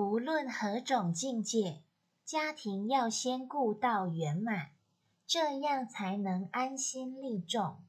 无论何种境界，家庭要先顾到圆满，这样才能安心立众。